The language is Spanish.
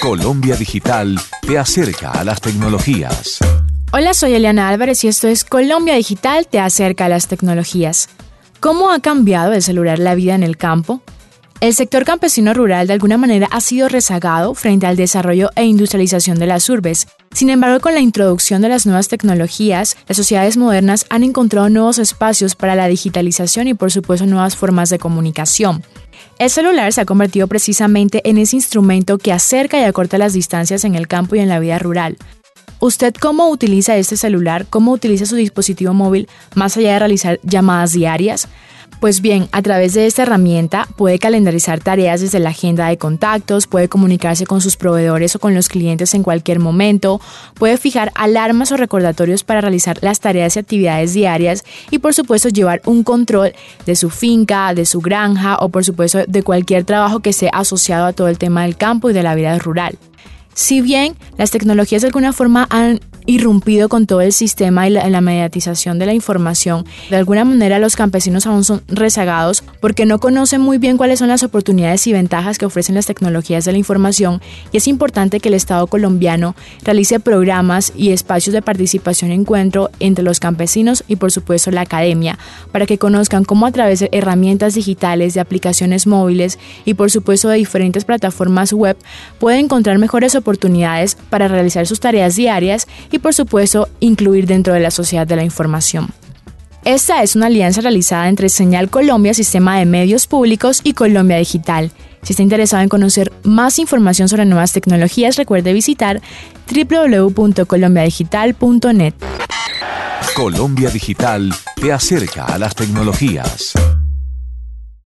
Colombia Digital te acerca a las tecnologías. Hola, soy Eliana Álvarez y esto es Colombia Digital te acerca a las tecnologías. ¿Cómo ha cambiado el celular la vida en el campo? El sector campesino rural de alguna manera ha sido rezagado frente al desarrollo e industrialización de las urbes. Sin embargo, con la introducción de las nuevas tecnologías, las sociedades modernas han encontrado nuevos espacios para la digitalización y por supuesto nuevas formas de comunicación. El celular se ha convertido precisamente en ese instrumento que acerca y acorta las distancias en el campo y en la vida rural. ¿Usted cómo utiliza este celular? ¿Cómo utiliza su dispositivo móvil más allá de realizar llamadas diarias? Pues bien, a través de esta herramienta puede calendarizar tareas desde la agenda de contactos, puede comunicarse con sus proveedores o con los clientes en cualquier momento, puede fijar alarmas o recordatorios para realizar las tareas y actividades diarias y por supuesto llevar un control de su finca, de su granja o por supuesto de cualquier trabajo que esté asociado a todo el tema del campo y de la vida rural. Si bien las tecnologías de alguna forma han irrumpido con todo el sistema y la, mediatización de la información. De alguna manera los campesinos aún son rezagados porque no conocen muy bien cuáles son las oportunidades y ventajas que ofrecen las tecnologías de la información y es importante que el Estado colombiano realice programas y espacios de participación y encuentro entre los campesinos y por supuesto la academia para que conozcan cómo a través de herramientas digitales, de aplicaciones móviles y por supuesto de diferentes plataformas web pueden encontrar mejores oportunidades para realizar sus tareas diarias y por supuesto incluir dentro de la sociedad de la información. Esta es una alianza realizada entre Señal Colombia, Sistema de Medios Públicos y Colombia Digital. Si está interesado en conocer más información sobre nuevas tecnologías, recuerde visitar www.colombiadigital.net. Colombia Digital te acerca a las tecnologías.